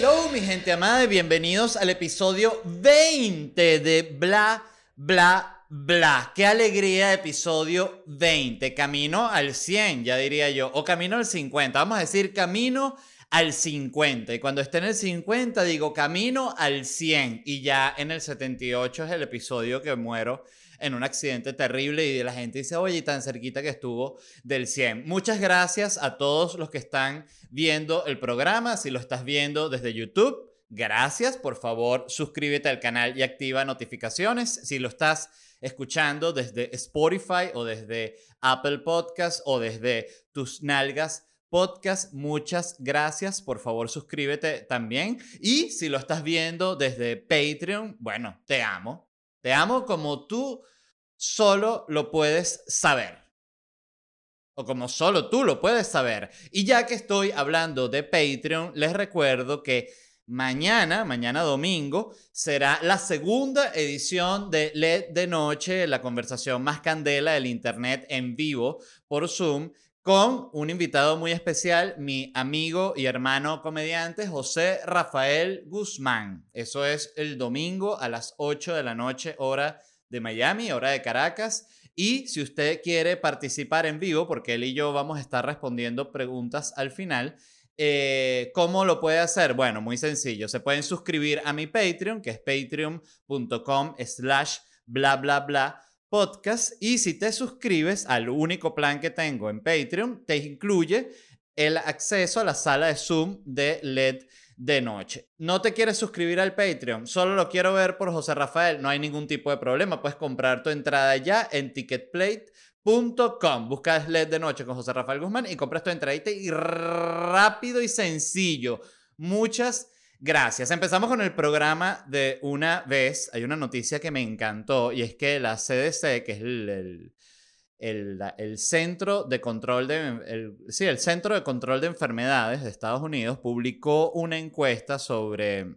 Hello, mi gente amada, y bienvenidos al episodio 20 de Bla, Bla, Bla. Qué alegría, episodio 20. Camino al 100, ya diría yo, o camino al 50. Vamos a decir camino al 50. Y cuando esté en el 50, digo camino al 100. Y ya en el 78 es el episodio que muero en un accidente terrible y la gente dice, oye, tan cerquita que estuvo del 100. Muchas gracias a todos los que están viendo el programa. Si lo estás viendo desde YouTube, gracias. Por favor, suscríbete al canal y activa notificaciones. Si lo estás escuchando desde Spotify o desde Apple Podcast o desde tus nalgas podcast. Muchas gracias. Por favor, suscríbete también. Y si lo estás viendo desde Patreon, bueno, te amo. Te amo como tú solo lo puedes saber. O como solo tú lo puedes saber. Y ya que estoy hablando de Patreon, les recuerdo que mañana, mañana domingo, será la segunda edición de LED de Noche, la conversación más candela del Internet en vivo por Zoom con un invitado muy especial, mi amigo y hermano comediante José Rafael Guzmán. Eso es el domingo a las 8 de la noche, hora de Miami, hora de Caracas. Y si usted quiere participar en vivo, porque él y yo vamos a estar respondiendo preguntas al final, eh, ¿cómo lo puede hacer? Bueno, muy sencillo. Se pueden suscribir a mi Patreon, que es patreon.com slash bla bla bla podcast y si te suscribes al único plan que tengo en Patreon, te incluye el acceso a la sala de Zoom de LED de noche. ¿No te quieres suscribir al Patreon? Solo lo quiero ver por José Rafael. No hay ningún tipo de problema. Puedes comprar tu entrada ya en ticketplate.com. Buscas LED de noche con José Rafael Guzmán y compras tu entradita y rápido y sencillo. Muchas Gracias. Empezamos con el programa de una vez. Hay una noticia que me encantó y es que la CDC, que es el, el, Centro de Control de sí, el Centro de Control de Enfermedades de Estados Unidos, publicó una encuesta sobre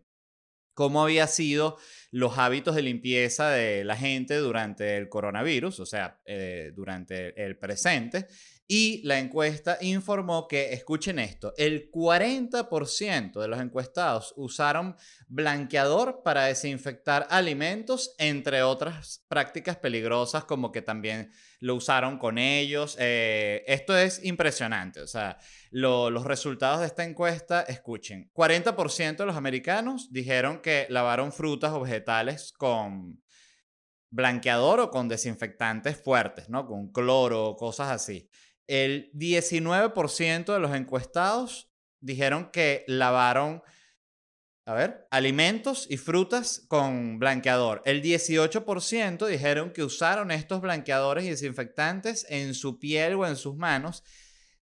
cómo había sido los hábitos de limpieza de la gente durante el coronavirus, o sea, eh, durante el presente. Y la encuesta informó que, escuchen esto, el 40% de los encuestados usaron blanqueador para desinfectar alimentos, entre otras prácticas peligrosas como que también lo usaron con ellos. Eh, esto es impresionante, o sea, los resultados de esta encuesta, escuchen, 40% de los americanos dijeron que lavaron frutas o vegetales con blanqueador o con desinfectantes fuertes, ¿no? Con cloro, o cosas así. El 19% de los encuestados dijeron que lavaron, a ver, alimentos y frutas con blanqueador. El 18% dijeron que usaron estos blanqueadores y desinfectantes en su piel o en sus manos.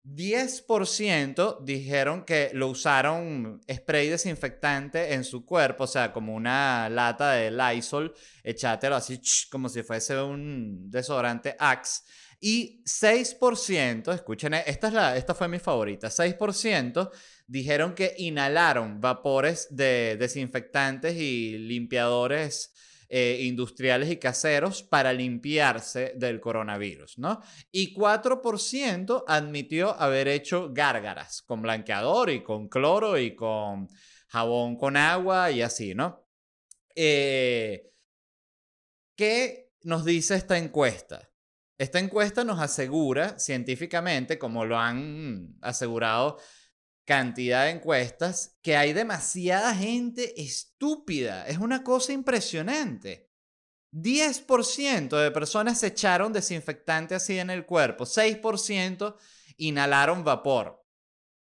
10% dijeron que lo usaron spray desinfectante en su cuerpo, o sea, como una lata de Lysol, echátelo así como si fuese un desodorante Axe. Y 6%, escuchen, eh, esta, es la, esta fue mi favorita, 6% dijeron que inhalaron vapores de desinfectantes y limpiadores eh, industriales y caseros para limpiarse del coronavirus, ¿no? Y 4% admitió haber hecho gárgaras con blanqueador y con cloro y con jabón con agua y así, ¿no? Eh, ¿Qué nos dice esta encuesta? Esta encuesta nos asegura científicamente, como lo han asegurado cantidad de encuestas, que hay demasiada gente estúpida. Es una cosa impresionante. 10% de personas se echaron desinfectante así en el cuerpo, 6% inhalaron vapor.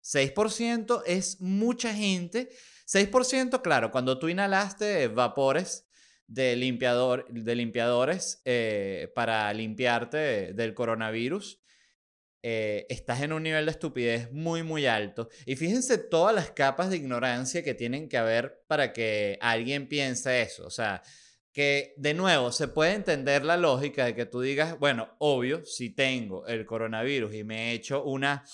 6% es mucha gente. 6%, claro, cuando tú inhalaste vapores de, limpiador, de limpiadores eh, para limpiarte del coronavirus, eh, estás en un nivel de estupidez muy, muy alto. Y fíjense todas las capas de ignorancia que tienen que haber para que alguien piense eso. O sea, que de nuevo se puede entender la lógica de que tú digas, bueno, obvio, si tengo el coronavirus y me he hecho una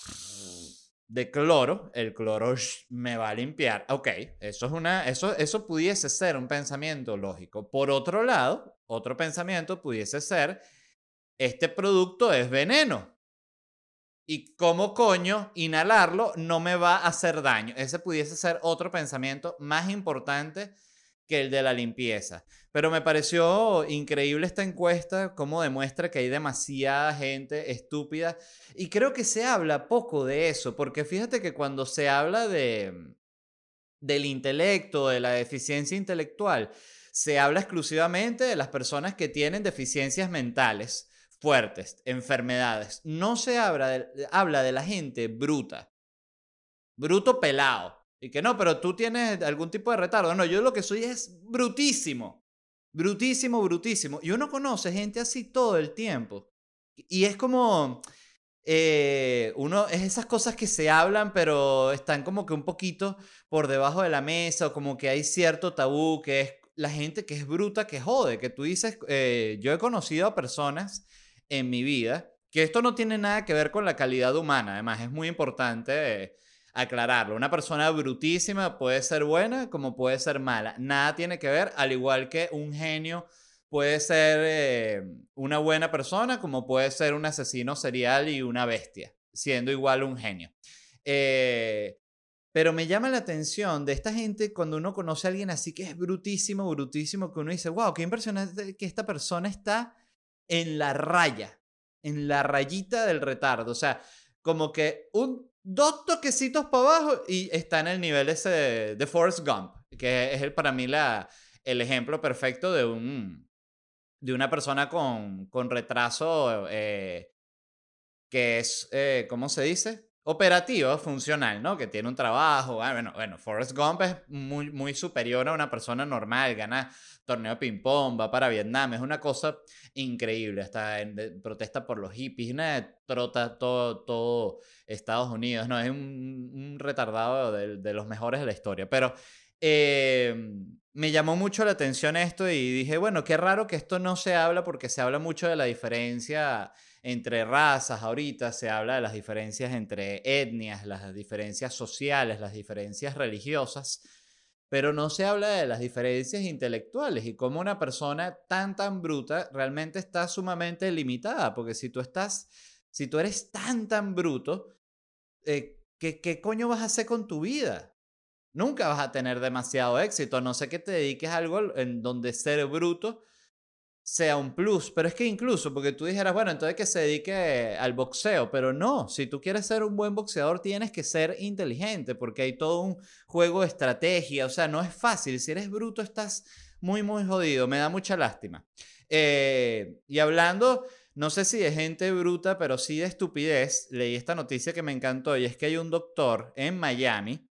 de cloro, el cloro me va a limpiar. Ok, eso, es una, eso, eso pudiese ser un pensamiento lógico. Por otro lado, otro pensamiento pudiese ser, este producto es veneno. y cómo coño inhalarlo no me va a hacer daño. Ese pudiese ser otro pensamiento más importante que el de la limpieza. Pero me pareció increíble esta encuesta, cómo demuestra que hay demasiada gente estúpida. Y creo que se habla poco de eso, porque fíjate que cuando se habla de, del intelecto, de la deficiencia intelectual, se habla exclusivamente de las personas que tienen deficiencias mentales fuertes, enfermedades. No se habla de, habla de la gente bruta. Bruto pelado. Y que no, pero tú tienes algún tipo de retardo. No, yo lo que soy es brutísimo. Brutísimo, brutísimo. Y uno conoce gente así todo el tiempo. Y es como... Eh, uno es esas cosas que se hablan, pero están como que un poquito por debajo de la mesa, o como que hay cierto tabú, que es la gente que es bruta, que jode, que tú dices, eh, yo he conocido a personas en mi vida, que esto no tiene nada que ver con la calidad humana, además es muy importante aclararlo. Una persona brutísima puede ser buena como puede ser mala, nada tiene que ver, al igual que un genio puede ser eh, una buena persona como puede ser un asesino serial y una bestia, siendo igual un genio. Eh, pero me llama la atención de esta gente cuando uno conoce a alguien así que es brutísimo, brutísimo, que uno dice, wow, qué impresionante que esta persona está en la raya, en la rayita del retardo. O sea, como que un, dos toquecitos para abajo y está en el nivel ese de, Forrest Gump, que es el, para mí la, el ejemplo perfecto de, un, de una persona con, con retraso eh, que es, eh, ¿cómo se dice? Operativo, funcional, ¿no? Que tiene un trabajo. Ah, bueno, bueno, Forrest Gump es muy, muy superior a una persona normal, gana torneo de ping-pong, va para Vietnam, es una cosa increíble, hasta en, protesta por los hippies, una trota todo, todo Estados Unidos, no, es un, retardado de, de, los mejores de la historia, pero eh, me llamó mucho la atención esto y dije, bueno, qué raro que esto no se habla porque se habla mucho de la diferencia entre razas, ahorita se habla de las diferencias entre etnias, las diferencias sociales, las diferencias religiosas, pero no se habla de las diferencias intelectuales y cómo una persona tan, tan bruta realmente está sumamente limitada, porque si tú estás, si tú eres tan, tan bruto, eh, ¿qué, ¿qué coño vas a hacer con tu vida? Nunca vas a tener demasiado éxito, a no sé que te dediques a algo en donde ser bruto sea un plus. Pero es que incluso, porque tú dijeras, bueno, entonces que se dedique al boxeo, pero no, si tú quieres ser un buen boxeador tienes que ser inteligente, porque hay todo un juego de estrategia, o sea, no es fácil, si eres bruto estás muy, muy jodido, me da mucha lástima. Eh, y hablando, no sé si de gente bruta, pero sí de estupidez, leí esta noticia que me encantó y es que hay un doctor en Miami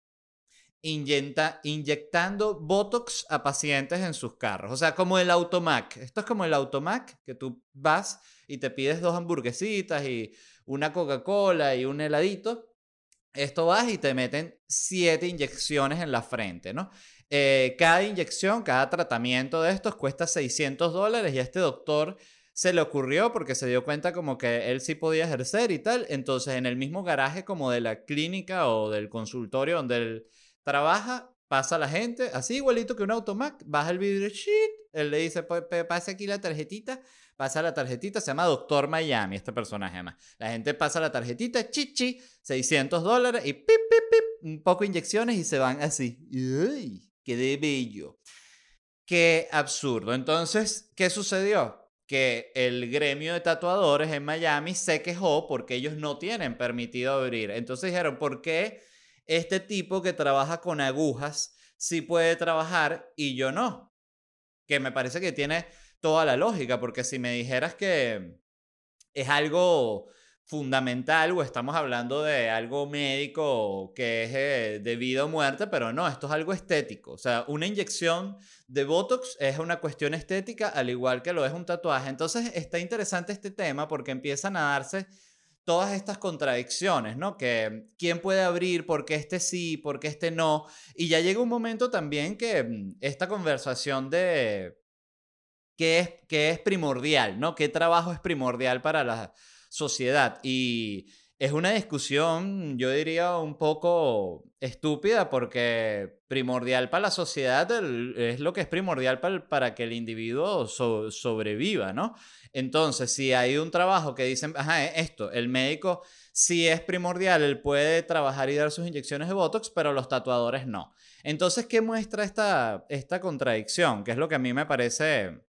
inyectando Botox a pacientes en sus carros. O sea, como el Automac. Esto es como el Automac, que tú vas y te pides dos hamburguesitas y una Coca-Cola y un heladito. Esto vas y te meten siete inyecciones en la frente, ¿no? Eh, cada inyección, cada tratamiento de estos cuesta 600 dólares y a este doctor se le ocurrió porque se dio cuenta como que él sí podía ejercer y tal. Entonces, en el mismo garaje como de la clínica o del consultorio donde él trabaja, pasa la gente, así igualito que un automac, baja el vidrio, shit, él le dice, pase aquí la tarjetita, pasa la tarjetita, se llama Doctor Miami, este personaje además. La gente pasa la tarjetita, chichi, 600 dólares y pip, pip, pip, un poco inyecciones y se van así. ¡Uy! ¡Qué bello! ¡Qué absurdo! Entonces, ¿qué sucedió? que el gremio de tatuadores en Miami se quejó porque ellos no tienen permitido abrir. Entonces dijeron, ¿por qué este tipo que trabaja con agujas sí puede trabajar y yo no. Que me parece que tiene toda la lógica, porque si me dijeras que es algo fundamental o estamos hablando de algo médico que es eh, de vida o muerte, pero no, esto es algo estético. O sea, una inyección de Botox es una cuestión estética, al igual que lo es un tatuaje. Entonces está interesante este tema porque empiezan a darse todas estas contradicciones, ¿no? Que quién puede abrir, por qué este sí, por qué este no. Y ya llega un momento también que mm, esta conversación de qué es, qué es primordial, ¿no? ¿Qué trabajo es primordial para la sociedad? Y es una discusión, yo diría, un poco estúpida porque primordial para la sociedad es lo que es primordial para, que el individuo sobreviva, ¿no? Entonces, si hay un trabajo que dicen, ajá, esto, el médico sí es primordial, él puede trabajar y dar sus inyecciones de Botox, pero los tatuadores no. Entonces, ¿qué muestra esta, esta contradicción? Que es lo que a mí me parece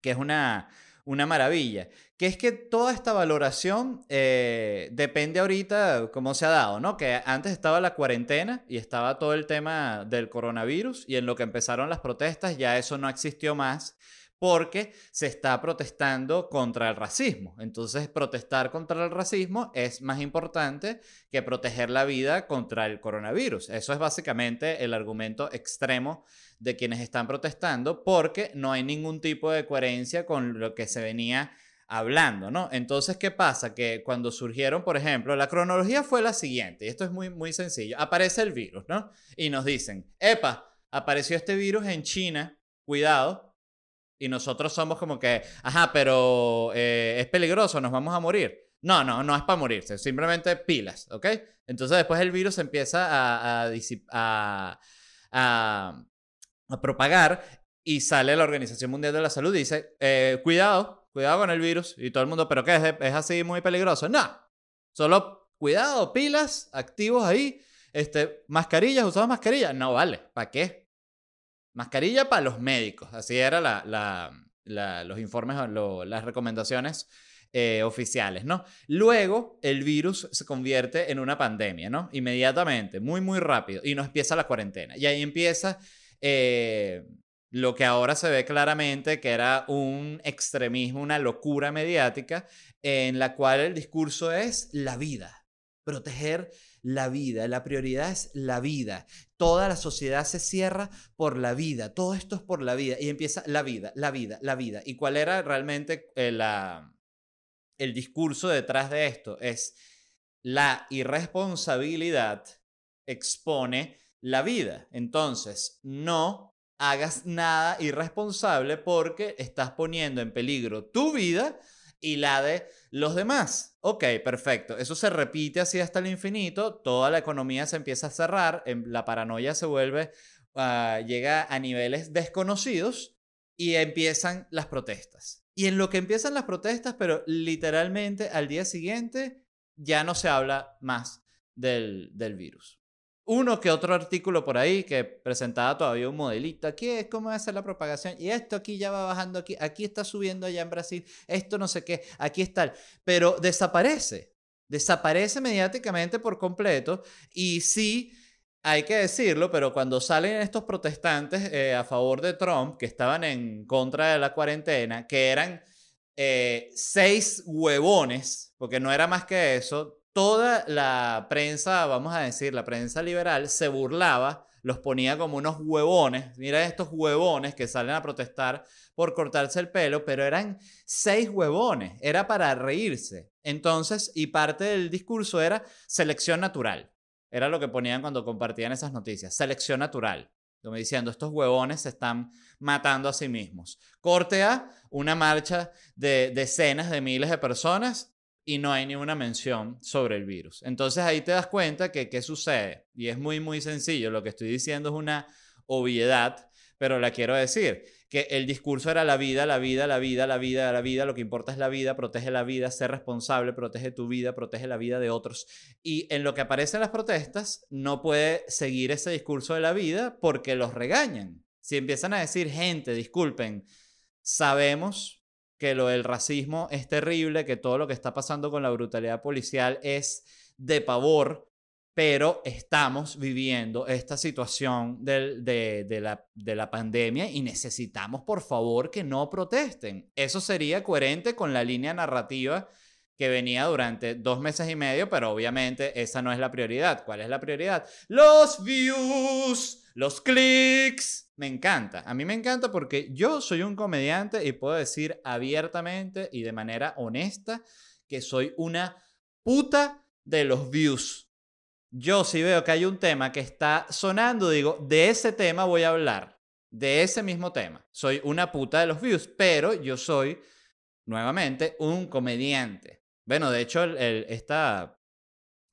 que es una, una maravilla. Que es que toda esta valoración eh, depende ahorita cómo se ha dado, ¿no? Que antes estaba la cuarentena y estaba todo el tema del coronavirus y en lo que empezaron las protestas ya eso no existió más porque se está protestando contra el racismo. Entonces, protestar contra el racismo es más importante que proteger la vida contra el coronavirus. Eso es básicamente el argumento extremo de quienes están protestando porque no hay ningún tipo de coherencia con lo que se venía hablando, ¿no? Entonces, ¿qué pasa? Que cuando surgieron, por ejemplo, la cronología fue la siguiente, y esto es muy, muy sencillo, aparece el virus, ¿no? Y nos dicen, epa, apareció este virus en China, cuidado, y nosotros somos como que, ajá, pero eh, es peligroso, nos vamos a morir. No, no, no es para morirse, simplemente pilas, ¿ok? Entonces después el virus empieza a, a, a, a propagar y sale la Organización Mundial de la Salud y dice, eh, cuidado, cuidado con el virus. Y todo el mundo, ¿pero qué? ¿Es, ¿Es así muy peligroso? No, solo cuidado, pilas, activos ahí. Este, mascarillas, usamos mascarillas. No vale, ¿para qué? Mascarilla para los médicos. Así eran los informes, las recomendaciones eh, oficiales, ¿no? Luego el virus se convierte en una pandemia, ¿no? Inmediatamente, muy, muy rápido. Y nos empieza la cuarentena. Y ahí empieza eh, lo que ahora se ve claramente que era un extremismo, una locura mediática, en la cual el discurso es la vida, proteger la vida, la prioridad es la vida. Toda la sociedad se cierra por la vida, todo esto es por la vida y empieza la vida, la vida, la vida. ¿Y cuál era realmente eh, la, el discurso detrás de esto? Es la irresponsabilidad expone la vida. Entonces, no hagas nada irresponsable porque estás poniendo en peligro tu vida y la de los demás. Ok, perfecto. Eso se repite así hasta el infinito. Toda la economía se empieza a cerrar. Em, la paranoia se vuelve, ah, llega a niveles desconocidos y empiezan las protestas. Y en lo que empiezan las protestas, pero literalmente al día siguiente ya no se habla más del, del virus uno que otro artículo por ahí que presentaba todavía un modelito. Aquí es cómo hacer la propagación. Y esto aquí ya va bajando aquí. Aquí está subiendo allá en Brasil. Esto no sé qué. Aquí está. Pero desaparece. Desaparece mediáticamente por completo. Y sí, hay que decirlo, pero cuando salen estos protestantes eh, a favor de Trump, que estaban en contra de la cuarentena, que eran eh, seis huevones, porque no era más que eso, toda la prensa, vamos a decir, la prensa liberal, se burlaba, los ponía como unos huevones. Mira estos huevones que salen a protestar por cortarse el pelo, pero eran seis huevones, era para reírse. Entonces, y parte del discurso era selección natural. Era lo que ponían cuando compartían esas noticias, selección natural. Como diciendo, estos huevones se están matando a sí mismos. Corte a una marcha de decenas de miles de personas y no hay ninguna mención sobre el virus. Entonces ahí te das cuenta que qué sucede. Y es muy, muy sencillo. Lo que estoy diciendo es una obviedad, pero la quiero decir. Que el discurso era la vida, la vida, la vida, la vida, la vida. Lo que importa es la vida, protege la vida, ser responsable, protege tu vida, protege la vida de otros. Y en lo que aparecen las protestas, no puede seguir ese discurso de la vida porque los regañan. Si empiezan a decir, gente, disculpen, sabemos que lo del racismo es terrible, que todo lo que está pasando con la brutalidad policial es de pavor, pero estamos viviendo esta situación de, la, de la pandemia y necesitamos, por favor, que no protesten. Eso sería coherente con la línea narrativa que venía durante dos meses y medio, pero obviamente esa no es la prioridad. ¿Cuál es la prioridad? Los views, los clics, me encanta. A mí me encanta porque yo soy un comediante y puedo decir abiertamente y de manera honesta que soy una puta de los views. Yo si veo que hay un tema que está sonando, digo, de ese tema voy a hablar. De ese mismo tema. Soy una puta de los views, pero yo soy, nuevamente, un comediante. Bueno, de hecho, esta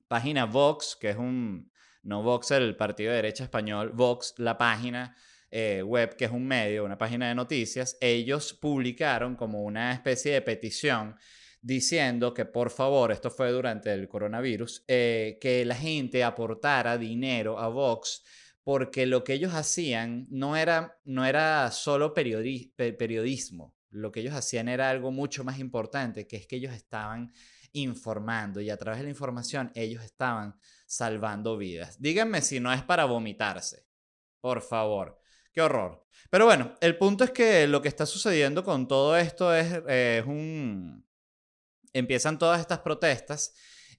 página Vox, que es un, no Vox el partido de derecha español, Vox, la página eh, web, que es un medio, una página de noticias, ellos publicaron como una especie de petición diciendo que por favor, esto fue durante el coronavirus, eh, que la gente aportara dinero a Vox porque lo que ellos hacían no era, no era solo periodismo, lo que ellos hacían era algo mucho más importante, que es que ellos estaban informando y a través de la información ellos estaban salvando vidas. Díganme si no es para vomitarse, por favor. Qué horror. Pero bueno, el punto es que lo que está sucediendo con todo esto es, es un... Empiezan todas estas protestas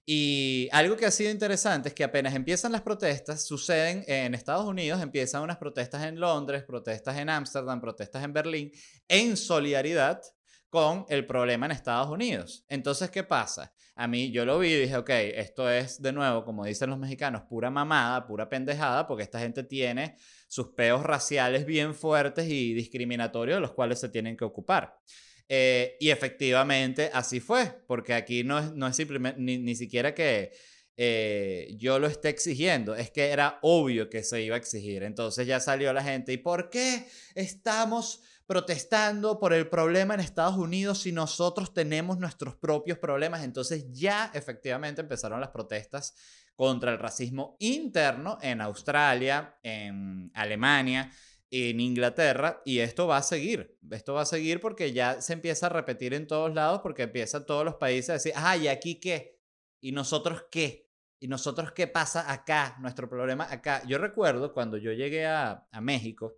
y algo que ha sido interesante es que apenas empiezan las protestas, suceden en Estados Unidos, empiezan unas protestas en Londres, protestas en Ámsterdam, protestas en Berlín, en solidaridad con el problema en Estados Unidos. Entonces, ¿qué pasa? A mí yo lo vi y dije, ok, esto es de nuevo, como dicen los mexicanos, pura mamada, pura pendejada, porque esta gente tiene sus peos raciales bien fuertes y discriminatorios de los cuales se tienen que ocupar. Eh, y efectivamente así fue, porque aquí no es, no es simplemente, ni, siquiera que eh, yo lo esté exigiendo, es que era obvio que se iba a exigir. Entonces ya salió la gente, ¿y por qué estamos protestando por el problema en Estados Unidos si nosotros tenemos nuestros propios problemas. Entonces ya efectivamente empezaron las protestas contra el racismo interno en Australia, en Alemania, en Inglaterra y esto va a seguir. Esto va a seguir porque ya se empieza a repetir en todos lados porque empiezan todos los países a decir, ah, ¿y aquí qué? ¿Y nosotros qué? ¿Y nosotros qué pasa acá? Nuestro problema acá. Yo recuerdo cuando yo llegué a, a México,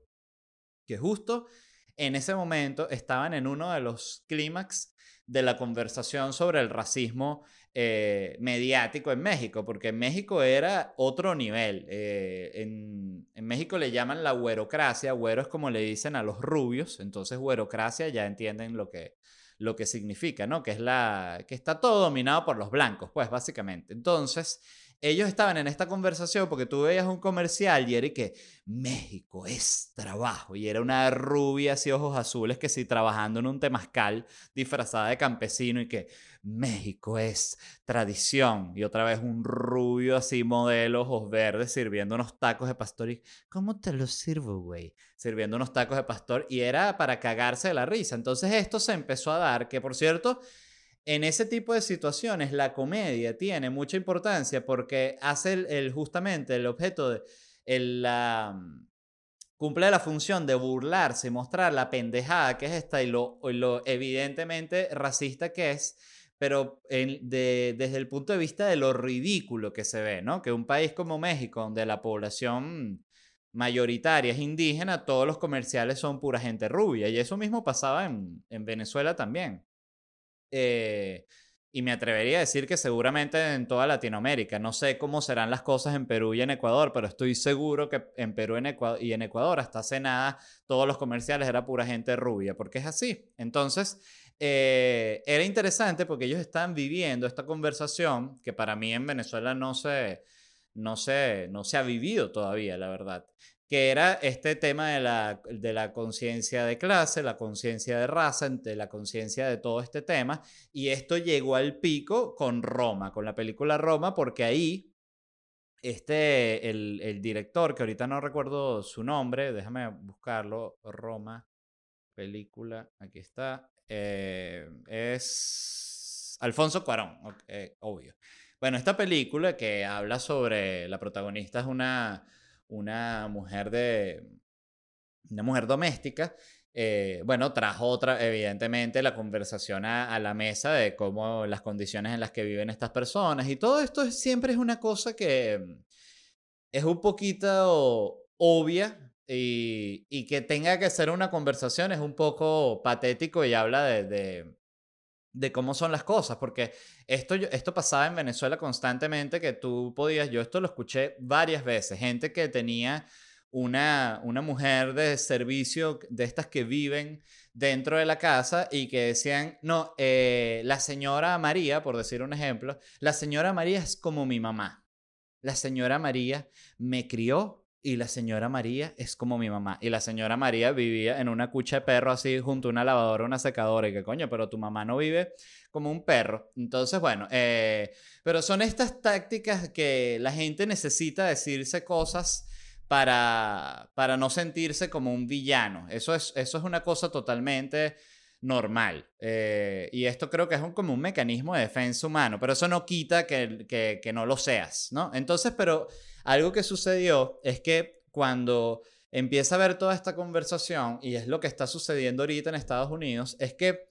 que justo en ese momento estaban en uno de los clímax de la conversación sobre el racismo eh, mediático en México, porque México era otro nivel. Eh, en, en, México le llaman la güerocracia, güero es como le dicen a los rubios, entonces güerocracia ya entienden lo que, lo que significa, ¿no? Que es la que está todo dominado por los blancos, pues básicamente. Entonces, ellos estaban en esta conversación porque tú veías un comercial y era que México es trabajo. Y era una rubia así ojos azules que sí trabajando en un temazcal disfrazada de campesino y que México es tradición. Y otra vez un rubio así modelo, ojos verdes, sirviendo unos tacos de pastor. Y, ¿cómo te los sirvo, güey? Sirviendo unos tacos de pastor. Y era para cagarse de la risa. Entonces esto se empezó a dar, que por cierto en ese tipo de situaciones la comedia tiene mucha importancia porque hace el, justamente el objeto de la, mm, cumple la función de burlarse, mostrar la pendejada que es esta y lo, evidentemente racista que es, pero desde el punto de vista de lo ridículo que se ve, ¿no? Que un país como México, donde la población mayoritaria es indígena, todos los comerciales son pura gente rubia. Y eso mismo pasaba en Venezuela también. Eh, y me atrevería a decir que seguramente en toda Latinoamérica. No sé cómo serán las cosas en Perú y en Ecuador, pero estoy seguro que en Perú y en Ecuador hasta hace nada todos los comerciales era pura gente rubia, porque es así. Entonces, eh, era interesante porque ellos están viviendo esta conversación que para mí en Venezuela no se, no se, no se ha vivido todavía, la verdad que era este tema de la, de la conciencia de clase, la conciencia de raza, de la conciencia de todo este tema, y esto llegó al pico con Roma, con la película Roma, porque ahí este, el, el director, que ahorita no recuerdo su nombre, déjame buscarlo, Roma, película, aquí está, eh, es Alfonso Cuarón, eh, obvio. Bueno, esta película que habla sobre, la protagonista es una una mujer de una mujer doméstica, eh, bueno, trajo otra, evidentemente, la conversación a, la mesa de cómo las condiciones en las que viven estas personas. Y todo esto siempre es una cosa que mm, es un poquito obvia y, y, que tenga que ser una conversación es un poco patético y habla de, de cómo son las cosas, porque esto, esto pasaba en Venezuela constantemente, que tú podías, yo esto lo escuché varias veces, gente que tenía una, una mujer de servicio, de estas que viven dentro de la casa y que decían, no, eh, la señora María, por decir un ejemplo, la señora María es como mi mamá. La señora María me crió y la señora María es como mi mamá. Y la señora María vivía en una cucha de perro así junto a una lavadora, una secadora. Y que coño, pero tu mamá no vive como un perro. Entonces, bueno, eh, pero son estas tácticas que la gente necesita decirse cosas para, para no sentirse como un villano. Eso es, eso es una cosa totalmente normal. Eh, y esto creo que es como un mecanismo de defensa humano, pero eso no quita que, que no lo seas, ¿no? Entonces, pero algo que sucedió es que cuando empieza a ver toda esta conversación, y es lo que está sucediendo ahorita en Estados Unidos, es que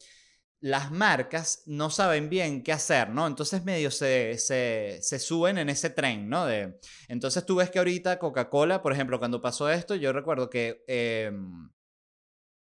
las marcas no saben bien qué hacer, ¿no? Entonces medio se, se, se, suben en ese tren, ¿no? De, entonces tú ves que ahorita Coca-Cola, por ejemplo, cuando pasó esto, yo recuerdo que em,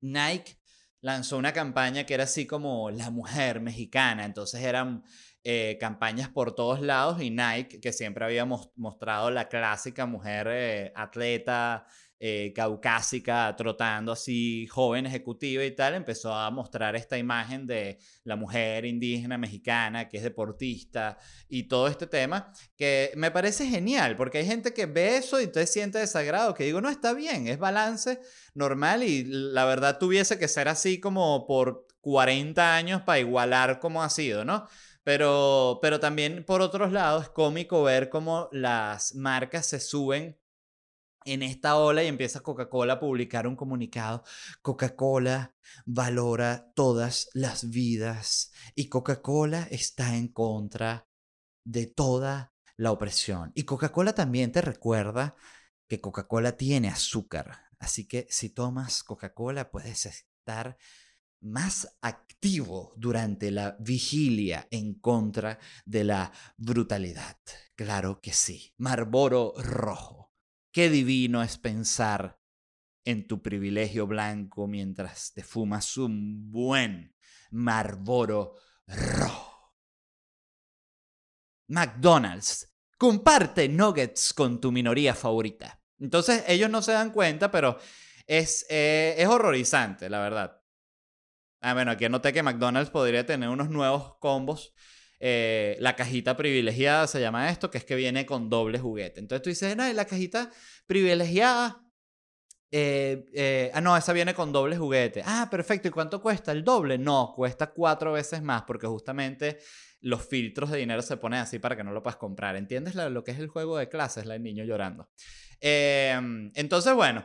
Nike lanzó una campaña que era así como la mujer mexicana, entonces eran eh, campañas por todos lados y Nike, que siempre había mostrado la clásica mujer eh, atleta, eh, caucásica, trotando así, joven ejecutiva y tal, empezó a mostrar esta imagen de la mujer indígena mexicana que es deportista y todo este tema, que me parece genial, porque hay gente que ve eso y entonces siente desagrado, que digo, no, está bien, es balance normal y la verdad tuviese que ser así como por 40 años para igualar como ha sido, ¿no? Pero, pero también, por otros lados, es cómico ver cómo las marcas se suben en esta ola y empieza Coca-Cola a publicar un comunicado. Coca-Cola valora todas las vidas y Coca-Cola está en contra de toda la opresión. Y Coca-Cola también te recuerda que Coca-Cola tiene azúcar. Así que si tomas Coca-Cola puedes estar más activo durante la vigilia en contra de la brutalidad. Claro que sí. Marboro rojo. Qué divino es pensar en tu privilegio blanco mientras te fumas un buen Marboro rojo. McDonald's. Comparte nuggets con tu minoría favorita. Entonces ellos no se dan cuenta, pero es, eh, es horrorizante, la verdad. Ah, bueno, aquí anoté que McDonald's podría tener unos nuevos combos. Eh, la cajita privilegiada se llama esto, que es que viene con doble juguete. Entonces tú dices, no, la cajita privilegiada. Eh, eh, ah, no, esa viene con doble juguete. Ah, perfecto. ¿Y cuánto cuesta? ¿El doble? No, cuesta cuatro veces más porque justamente los filtros de dinero se ponen así para que no lo puedas comprar. ¿Entiendes lo, que es el juego de clases? La del niño llorando. entonces, bueno,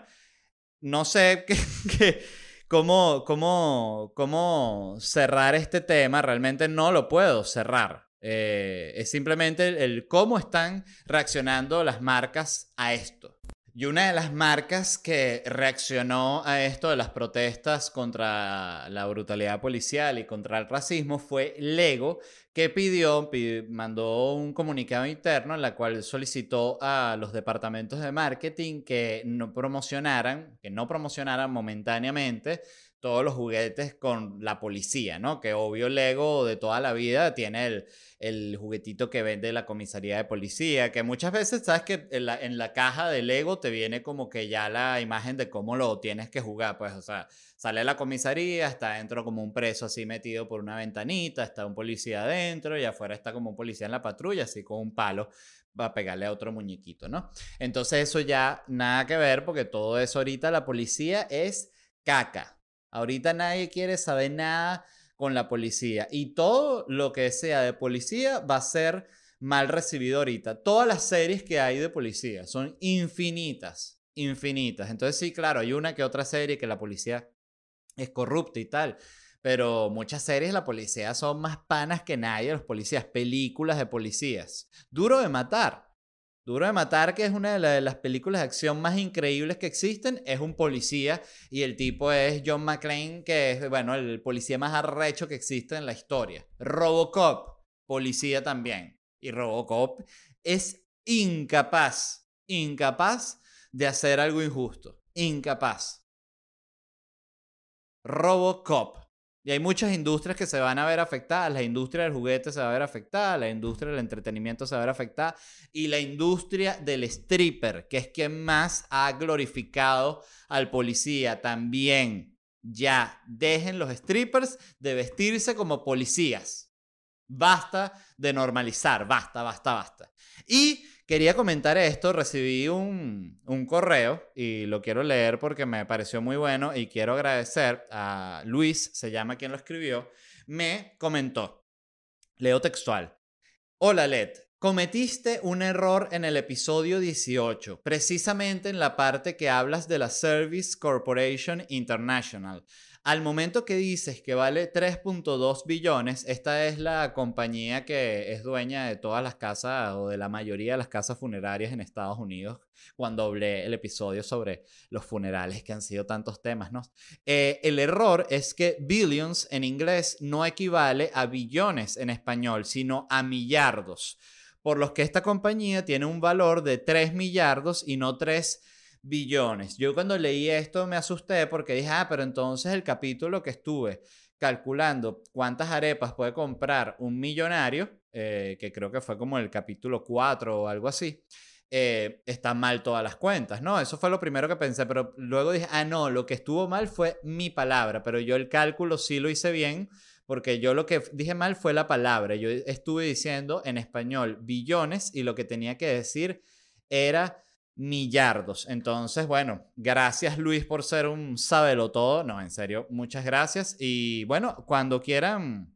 no sé qué cómo, cómo, cómo cerrar este tema, realmente no lo puedo cerrar. Eh, es simplemente el, cómo están reaccionando las marcas a esto. Y una de las marcas que reaccionó a esto de las protestas contra la brutalidad policial y contra el racismo fue Lego, que pidió, mandó un comunicado interno en la cual solicitó a los departamentos de marketing que no promocionaran, que no promocionaran momentáneamente todos los juguetes con la policía, ¿no? Que obvio Lego de toda la vida tiene el, juguetito que vende la comisaría de policía, que muchas veces sabes que en la, caja de Lego te viene como que ya la imagen de cómo lo tienes que jugar, pues, o sea, sale la comisaría, está dentro como un preso así metido por una ventanita, está un policía adentro y afuera está como un policía en la patrulla, así con un palo a pegarle a otro muñequito, ¿no? Entonces eso ya nada que ver porque todo eso ahorita la policía es caca. Ahorita nadie quiere saber nada con la policía. Y todo lo que sea de policía va a ser mal recibido ahorita. Todas las series que hay de policía son infinitas, infinitas. Entonces sí, claro, hay una que otra serie que la policía es corrupta y tal. Pero muchas series la policía son más panas que nadie, los policías, películas de policías. Duro de matar. Duro de Matar, que es una de, las películas de acción más increíbles que existen, es un policía y el tipo es John McClane, que es, bueno, el policía más arrecho que existe en la historia. Robocop, policía también. Y Robocop es incapaz, incapaz de hacer algo injusto. Incapaz. Robocop. Y hay muchas industrias que se van a ver afectadas. La industria del juguete se va a ver afectada, la industria del entretenimiento se va a ver afectada y la industria del stripper, que es quien más ha glorificado al policía también. Ya, dejen los strippers de vestirse como policías. Basta de normalizar, basta, basta, basta. Y quería comentar esto, recibí un, un, correo y lo quiero leer porque me pareció muy bueno y quiero agradecer a Luis, se llama quien lo escribió, me comentó, leo textual, hola Led, Cometiste un error en el episodio 18, precisamente en la parte que hablas de la Service Corporation International. Al momento que dices que vale 3.2 billones, esta es la compañía que es dueña de todas las casas o de la mayoría de las casas funerarias en Estados Unidos, cuando hablé el episodio sobre los funerales que han sido tantos temas, ¿no? Eh, el error es que billions en inglés no equivale a billones en español, sino a millardos, por los que esta compañía tiene un valor de 3 millardos y no 3 billones. Yo cuando leí esto me asusté porque dije, ah, pero entonces el capítulo que estuve calculando cuántas arepas puede comprar un millonario, eh, que creo que fue como el capítulo 4 o algo así, eh, están mal todas las cuentas, ¿no? Eso fue lo primero que pensé, pero luego dije, ah, no, lo que estuvo mal fue mi palabra, pero yo el cálculo sí lo hice bien, porque yo lo que dije mal fue la palabra. Yo estuve diciendo en español billones y lo que tenía que decir era millardos. Entonces, bueno, gracias Luis por ser un sábelo todo. No, en serio, muchas gracias. Y bueno, cuando quieran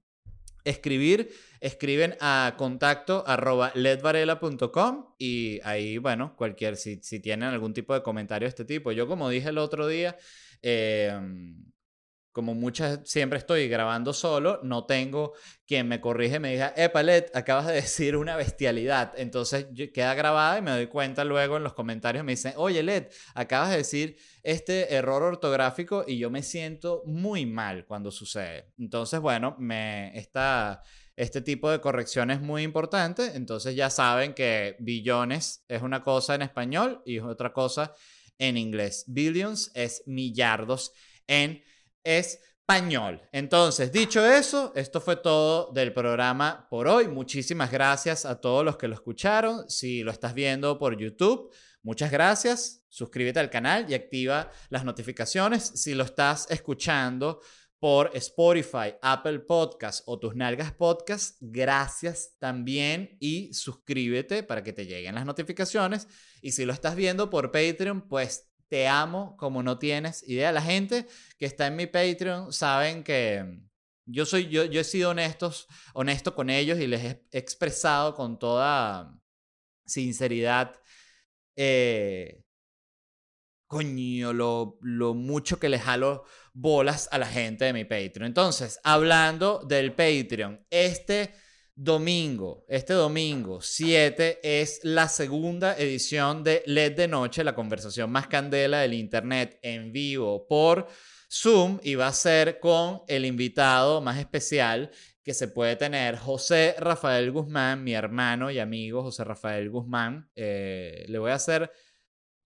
escribir, escriben a contacto arroba ledvarela.com y ahí, bueno, cualquier, si, si, tienen algún tipo de comentario de este tipo. Yo como dije el otro día, eh, como muchas, siempre estoy grabando solo, no tengo quien me corrige me diga, eh, Palet, acabas de decir una bestialidad. Entonces queda grabada y me doy cuenta luego en los comentarios, me dicen, oye, Led, acabas de decir este error ortográfico y yo me siento muy mal cuando sucede. Entonces, bueno, me está... Este tipo de corrección es muy importante, entonces ya saben que billones es una cosa en español y otra cosa en inglés. Billions es millardos en español. Entonces, dicho eso, esto fue todo del programa por hoy. Muchísimas gracias a todos los que lo escucharon. Si lo estás viendo por YouTube, muchas gracias. Suscríbete al canal y activa las notificaciones. Si lo estás escuchando por Spotify, Apple Podcast o tus nalgas podcast, gracias también y suscríbete para que te lleguen las notificaciones. Y si lo estás viendo por Patreon, pues te amo como no tienes idea. La gente que está en mi Patreon saben que yo soy, yo, yo he sido honestos, honesto con ellos y les he expresado con toda sinceridad, eh, coño, lo, lo mucho que les jalo bolas a la gente de mi Patreon. Entonces, hablando del Patreon, este domingo, este domingo 7 es la segunda edición de LED de Noche, la conversación más candela del Internet en vivo por Zoom y va a ser con el invitado más especial que se puede tener, José Rafael Guzmán, mi hermano y amigo José Rafael Guzmán. Eh, le voy a hacer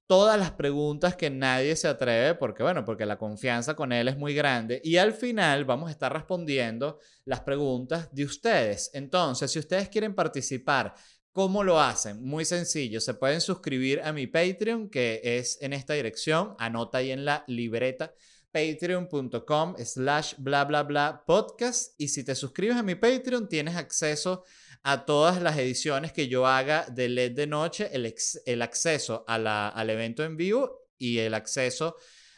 todas las preguntas que nadie se atreve, porque bueno, porque la confianza con él es muy grande. Y al final vamos a estar respondiendo las preguntas de ustedes. Entonces, si ustedes quieren participar, ¿cómo lo hacen? Muy sencillo, se pueden suscribir a mi Patreon, que es en esta dirección, anota ahí en la libreta patreon.com slash bla bla bla podcast y si te suscribes a mi Patreon tienes acceso a todas las ediciones que yo haga de LED de noche, el, el acceso a al evento en vivo y el acceso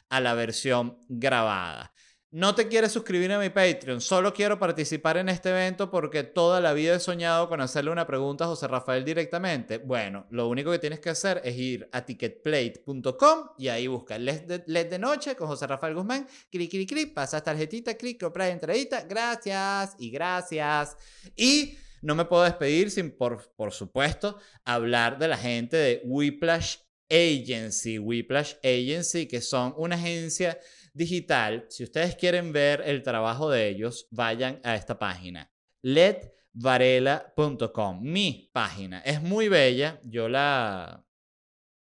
a la versión grabada. No te quieres suscribir a mi Patreon, solo quiero participar en este evento porque toda la vida he soñado con hacerle una pregunta a José Rafael directamente. Bueno, lo único que tienes que hacer es ir a ticketplate.com y ahí busca LED de, LED de noche con José Rafael Guzmán, clic, clic, clic, pasas tarjetita, clic, comprar entradita, gracias y gracias. Y no me puedo despedir sin, por, por supuesto, hablar de la gente de Whiplash Agency. Whiplash Agency, que son una agencia digital. Si ustedes quieren ver el trabajo de ellos, vayan a esta página. ledvarela.com, mi página. Es muy bella. Yo la...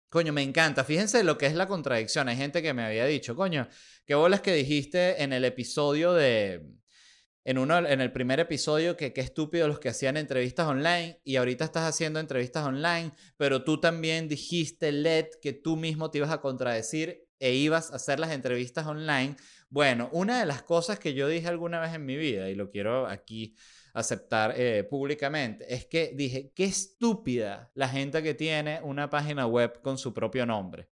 Coño, me encanta. Fíjense lo que es la contradicción. Hay gente que me había dicho, coño, qué bolas que dijiste en el episodio de, en, uno, en el primer episodio que qué estúpido los que hacían entrevistas online y ahorita estás haciendo entrevistas online, pero tú también dijiste, Led, que tú mismo te ibas a contradecir e ibas a hacer las entrevistas online. Bueno, una de las cosas que yo dije alguna vez en mi vida, y lo quiero aquí aceptar eh, públicamente, es que dije, qué estúpida la gente que tiene una página web con su propio nombre.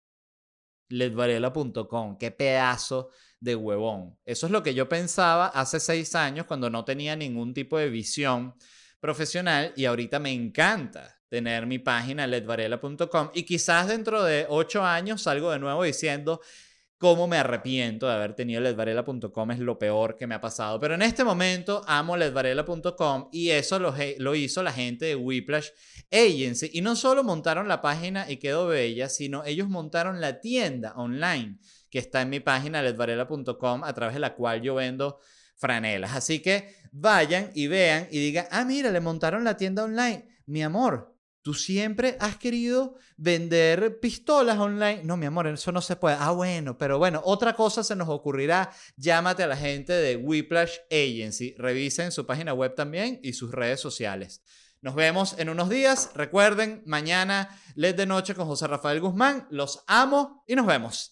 ledvarela.com, qué pedazo de huevón. Eso es lo que yo pensaba hace seis años cuando no tenía ningún tipo de visión profesional y ahorita me encanta tener mi página ledvarela.com y quizás dentro de ocho años salgo de nuevo diciendo cómo me arrepiento de haber tenido ledvarela.com es lo peor que me ha pasado. Pero en este momento amo ledvarela.com y eso lo, hizo la gente de Whiplash Agency. Y no solo montaron la página y quedó bella, sino ellos montaron la tienda online que está en mi página ledvarela.com a través de la cual yo vendo franelas. Así que vayan y vean y digan, ah, mira, le montaron la tienda online. Mi amor, Tú siempre has querido vender pistolas online. No, mi amor, eso no se puede. Ah, bueno, pero bueno, otra cosa se nos ocurrirá. Llámate a la gente de Whiplash Agency. Revisen su página web también y sus redes sociales. Nos vemos en unos días. Recuerden, mañana LED de Noche con José Rafael Guzmán. Los amo y nos vemos.